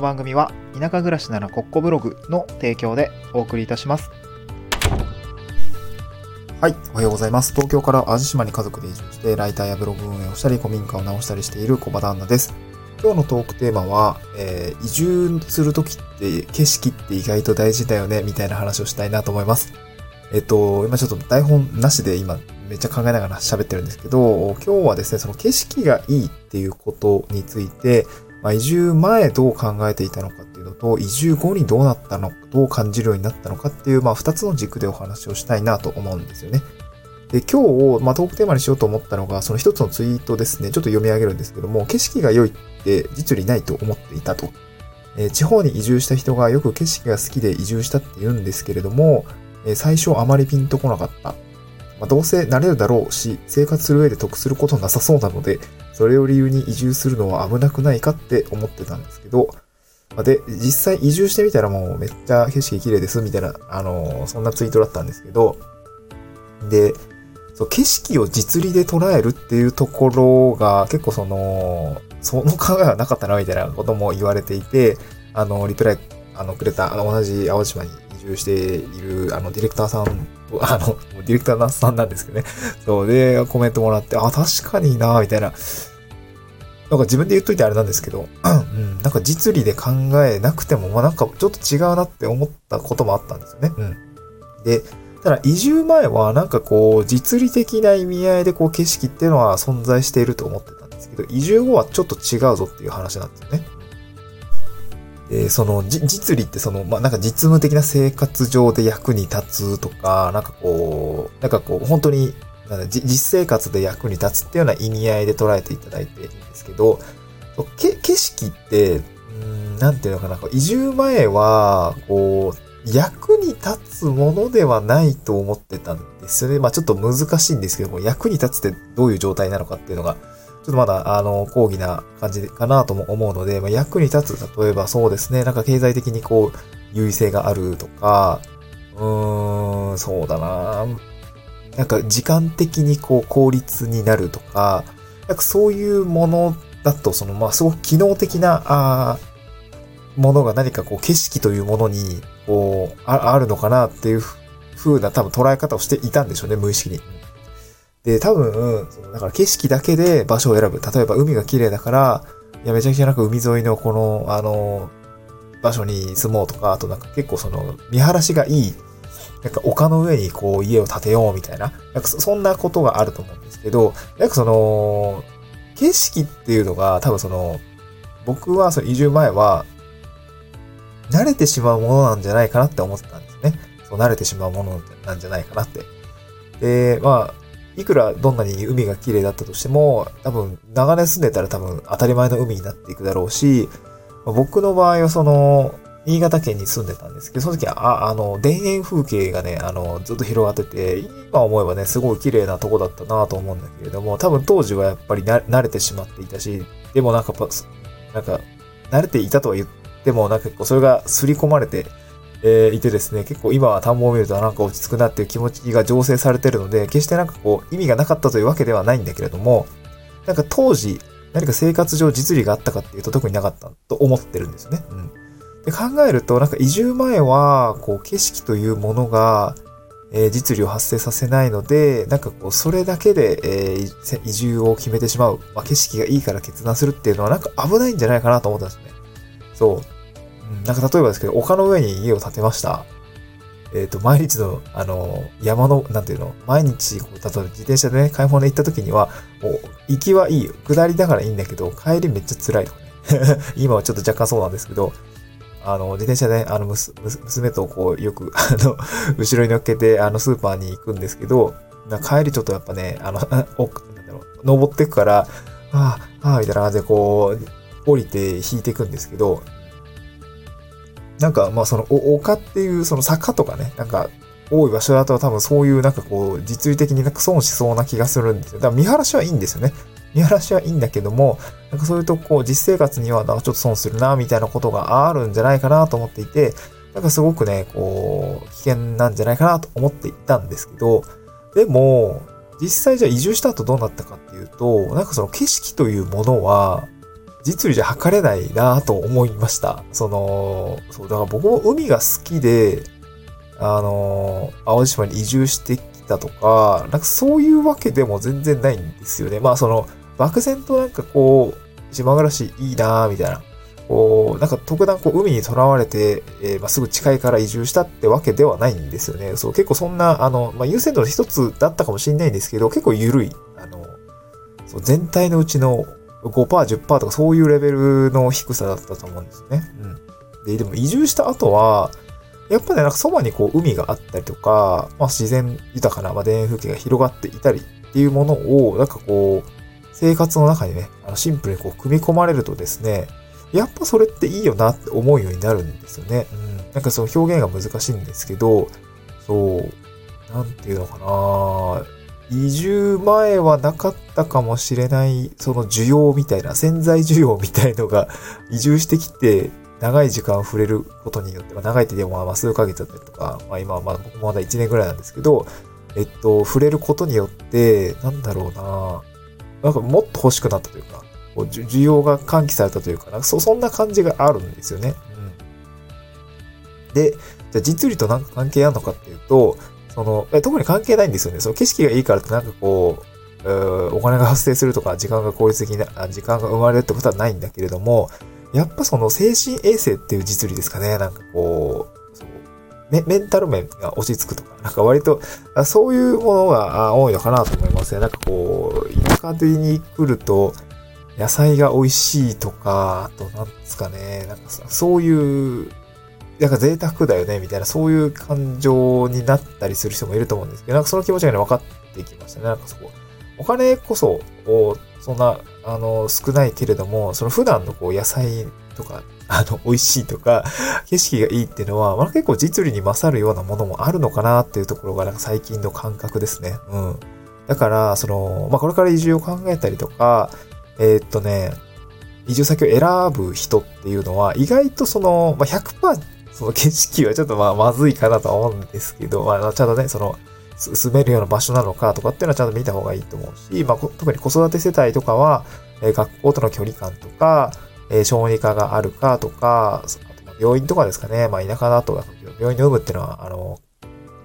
の番組は田舎暮らしならコッコブログの提供でお送りいたします。はい、おはようございます。東京から淡路島に家族で移住して、ライターやブログ運営をしたり、古民家を直したりしている小場旦那です。今日のトークテーマは、えー移住するときって景色って意外と大事だよね、みたいな話をしたいなと思います。えっと、今ちょっと台本なしで今めっちゃ考えながら喋ってるんですけど、今日はですね、その景色がいいっていうことについて、まあ、移住前どう考えていたのかっていうのと、移住後にどうなったのか、どう感じるようになったのかっていう、まあ、二つの軸でお話をしたいなと思うんですよね。で、今日、まあ、トークテーマにしようと思ったのが、その一つのツイートですね。ちょっと読み上げるんですけども、景色が良いって実利ないと思っていたと。えー地方に移住した人がよく景色が好きで移住したって言うんですけれども、えー最初あまりピンとこなかった。まあ、どうせ慣れるだろうし、生活する上で得することなさそうなので、それを理由に移住するのは危なくないかって思ってたんですけど、で、実際移住してみたらもうめっちゃ景色綺麗ですみたいな、あのそんなツイートだったんですけど、で、そう景色を実利で捉えるっていうところが結構その、その考えはなかったなみたいなことも言われていて、あの、リプライ、あの、くれた、あの、同じ淡島に移住している、あの、ディレクターさん、あの、ディレクターさんなんですけどね。そう、で、コメントもらって、あ、確かになみたいな。なんか自分で言っといてあれなんですけど、うん、なんか実利で考えなくても、まあなんかちょっと違うなって思ったこともあったんですよね。うん。で、ただ移住前はなんかこう、実利的な意味合いでこう景色っていうのは存在していると思ってたんですけど、移住後はちょっと違うぞっていう話なんですよね。で、その、じ実利ってその、まあ、なんか実務的な生活上で役に立つとか、なんかこう、なんかこう、本当に、実生活で役に立つっていうような意味合いで捉えていただいてですけど、け景色って、うんなんていうのかな、移住前は、こう、役に立つものではないと思ってたんですよね。まあちょっと難しいんですけども、役に立つってどういう状態なのかっていうのが、ちょっとまだ、あの、講義な感じかなとも思うので、まあ、役に立つ、例えばそうですね、なんか経済的にこう、優位性があるとか、うーん、そうだななんか時間的にこう、効率になるとか、なんかそういうものだと、その、まあ、すごく機能的な、あーものが何かこう、景色というものに、こう、あるのかなっていう風な多分捉え方をしていたんでしょうね、無意識に。で、多分、だから景色だけで場所を選ぶ。例えば海が綺麗だから、いや、めちゃくちゃなんか海沿いのこの、あの、場所に住もうとか、あとなんか結構その、見晴らしがいい、なんか丘の上にこう家を建てようみたいな、なんかそんなことがあると思うんですけど、なんかその、景色っていうのが多分その、僕はその移住前は、慣れてしまうものなんじゃないかなって思ってたんですね。そう、慣れてしまうものなんじゃないかなって。で、まあ、いくらどんなに海が綺麗だったとしても、多分、長年住んでたら多分当たり前の海になっていくだろうし、僕の場合はその、新潟県に住んでたんですけど、その時は、あ、あの、田園風景がね、あの、ずっと広がってて、今思えばね、すごい綺麗なとこだったなと思うんだけれども、多分当時はやっぱり慣れてしまっていたし、でもなんか、なんか、慣れていたとは言っても、なんかそれが刷り込まれて、えーいてですね、結構今は田んぼを見るとなんか落ち着くなっていう気持ちが醸成されてるので、決してなんかこう意味がなかったというわけではないんだけれども、なんか当時何か生活上実利があったかっていうと特になかったと思ってるんですね。うん。で考えると、なんか移住前は、こう景色というものが、えー実利を発生させないので、なんかこう、それだけで、えー移住を決めてしまう。まあ、景色がいいから決断するっていうのはなんか危ないんじゃないかなと思ったんですね。そう。うんなんか例えばですけど、丘の上に家を建てました。えっ、と、毎日の、あの、山の、なんていうの、毎日、こう、例えば自転車でね、買い物行った時には、もう、行きはいいよ。下りだからいいんだけど、帰りめっちゃ辛いとかね。今はちょっと若干そうなんですけど、あの、自転車で、あの、むす、む娘とこう、よく、あの、後ろに乗っけて、あの、スーパーに行くんですけど、な帰りちょっとやっぱね、あの、お、なんだろう、登っていくから、ああ、ああ、みたいな感じでこう、降りて引いていくんですけど、なんか、まあその、お丘っていう、その坂とかね、なんか、多い場所だと多分そういうなんかこう、実利的になんか損しそうな気がするんですよ。だから見晴らしはいいんですよね。見晴らしはいいんだけども、なんかそういうとこう、実生活にはなんかちょっと損するな、みたいなことがあるんじゃないかなと思っていて、なんかすごくね、こう、危険なんじゃないかなと思っていたんですけど、でも、実際じゃあ移住した後どうなったかっていうと、なんかその景色というものは、実利じゃ測れないなと思いました。その、そう、だから僕も海が好きで、あの、淡路島に移住してきたとか、なんかそういうわけでも全然ないんですよね。まあその、漠然となんかこう、島暮らしいいなみたいな。こう、なんか特段こう海に囚われて、えーまあ、すぐ近いから移住したってわけではないんですよね。そう、結構そんな、あの、まあ、優先度の一つだったかもしれないんですけど、結構緩い。あの、そう全体のうちの5%、10%とかそういうレベルの低さだったと思うんですよね。うん。で、でも移住した後は、やっぱね、なんかそばにこう海があったりとか、まあ自然豊かな、まあ田園風景が広がっていたりっていうものを、なんかこう、生活の中にね、あのシンプルにこう組み込まれるとですね、やっぱそれっていいよなって思うようになるんですよね。うん。なんかその表現が難しいんですけど、そう、なんていうのかな移住前はなかったかもしれない、その需要みたいな、潜在需要みたいのが 移住してきて、長い時間触れることによって、まあ、長いってでもまあ数ヶ月だったりとか、まあ今はまだ僕もまだ1年ぐらいなんですけど、えっと、触れることによって、なんだろうななんかもっと欲しくなったというか、こう需要が喚起されたというか、なんかそそんな感じがあるんですよね。うん。で、じゃ実利となんか関係あるのかっていうと、その、え特に関係ないんですよね。その景色がいいからってなんかこう、うお金が発生するとか、時間が効率的な、時間が生まれるってことはないんだけれども、やっぱその精神衛生っていう実利ですかね。なんかこ、うメメンタル面が落ち着くとか、なんか割と、そういうものが多いのかなと思いますね。なんかこう、田舎に来ると、野菜が美味しいとか、あと、なんですかね、なんかさそういう、なんか贅沢だよね、みたいな、そういう感情になったりする人もいると思うんですけど、なんかその気持ちがね、分かってきましたね。なんかそこ、お金こそ、そんな、あの、少ないけれども、その普段のこう、野菜とか、あの、美味しいとか、景色がいいっていうのは、まあ、結構実利に勝るようなものもあるのかなっていうところが、なんか最近の感覚ですね。うん。だから、その、まあ、これから移住を考えたりとか、えーっとね、移住先を選ぶ人っていうのは、意外とその、まあ、100%その景色はちょっとまあ、まずいかなとは思うんですけど、まあ、ちゃんとね、その、住めるような場所なのかとかっていうのはちゃんと見た方がいいと思うし、まあ、こ特に子育て世帯とかは、えー学校との距離感とか、えー小児科があるかとか、と病院とかですかね、まあ、田舎だと病院の有無っていうのは、あの、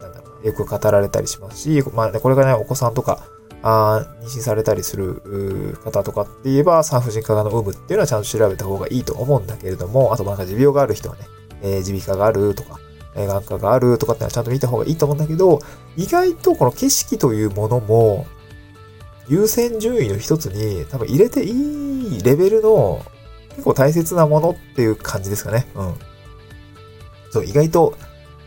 なんだろうよく語られたりしますし、まあね、これがね、お子さんとか、あ妊娠されたりする方とかって言えば、産婦人科の有無っていうのはちゃんと調べた方がいいと思うんだけれども、あとなんか持病がある人はね、え耳鼻科があるとか、え眼科があるとかってのはちゃんと見た方がいいと思うんだけど、意外とこの景色というものも、優先順位の一つに多分入れていいレベルの結構大切なものっていう感じですかね。うん。そう、意外と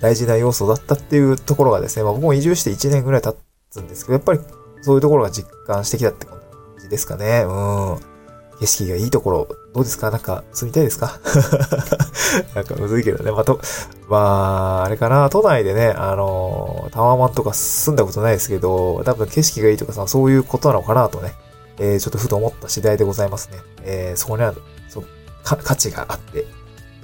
大事な要素だったっていうところがですね、まあ僕も移住して1年ぐらい経つんですけど、やっぱりそういうところが実感してきたって感じですかね。うん。景色がいいところ、どうですか？なんか住みたいですか？なんかむずいけどね。まあ、と、まあ、あれかな、都内でね、あの、タワーマンとか住んだことないですけど、多分景色がいいとかさ、そういうことなのかなとね、えー、ちょっとふと思った次第でございますね。えー、そこには、そう、か価値があって、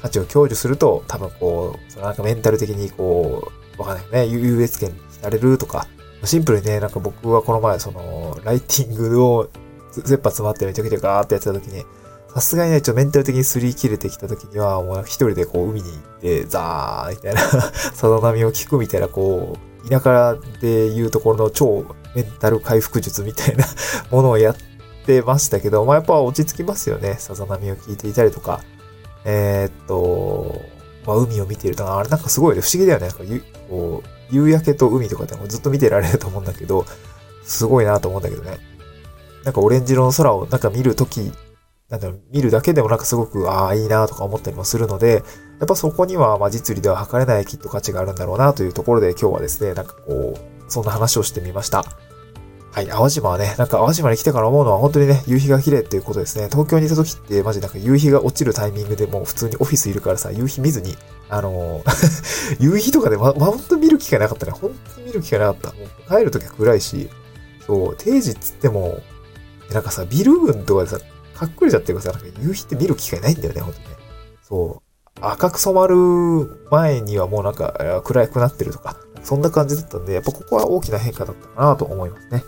価値を享受すると、多分こう、そのなんかメンタル的にこう、わかんないよね、優越権に浸れるとか、シンプルにね、なんか僕はこの前、その、ライティングを、切羽詰まってめちゃくちゃガーってやってた時に、さすがにね、ちょメンタル的に擦り切れてきた時には、もう一人でこう海に行って、ザーみたいな、さざ波を聞くみたいな、こう、田舎でいうところの超メンタル回復術みたいなものをやっててましたけど、まあやっぱ落ち着きますよね。さざ波を聞いていたりとか、えーっと、まあ海を見ていると、あれなんかすごいね、不思議だよね。こう夕焼けと海とかでもずっと見てられると思うんだけど、すごいなと思うんだけどね。なんかオレンジ色の空をなんか見るとき、なんだろ、見るだけでもなんかすごく、ああ、いいなとか思ったりもするので、やっぱそこには、まあ実利では測れないきっと価値があるんだろうなというところで今日はですね、なんかこう、そんな話をしてみました。はい、淡路島はね、なんか淡路島に来てから思うのは本当にね、夕日が綺麗っていうことですね。東京にいた時ってマジなんか夕日が落ちるタイミングでもう普通にオフィスいるからさ、夕日見ずに、あのー 夕日とかでま、ま、本当見る機会なかったね。本当に見る機会なかった。もう帰る時は暗いし、そう、定時っつっても、なんかさ、ビル群とかでさ、隠れちゃってるからさ、なんか夕日って見る機会ないんだよね、本当にね。そう。赤く染まる前にはもうなんか暗くなってるとか、そんな感じだったんで、やっぱここは大きな変化だったかなと思いますね。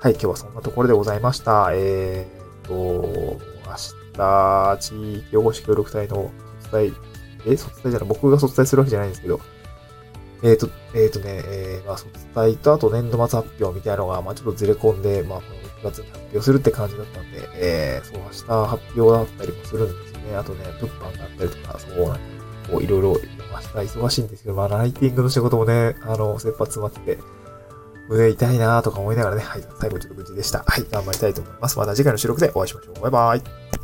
はい、今日はそんなところでございました。えーっと、明した地域おこし協力隊の卒隊、え、卒隊じゃない、僕が卒隊するわけじゃないんですけど、えっ、と、えっ、とね、えー、まあ、卒隊とあと年度末発表みたいなのが、まあ、ちょっとずれ込んで、まあ、この6月に発表するって感じだったんで、えー、そう、明日発表だったりもするんですよね。あとね、物販だったりとか、そう、なん、こう、いろいろ、明日忙しいんですけど、まあ、ライティングの仕事もね、あの、切羽詰まってて、胸痛いなとか思いながらね、はい、最後ちょっと無事でした。はい、頑張りたいと思います。また次回の収録でお会いしましょう。バイバイ。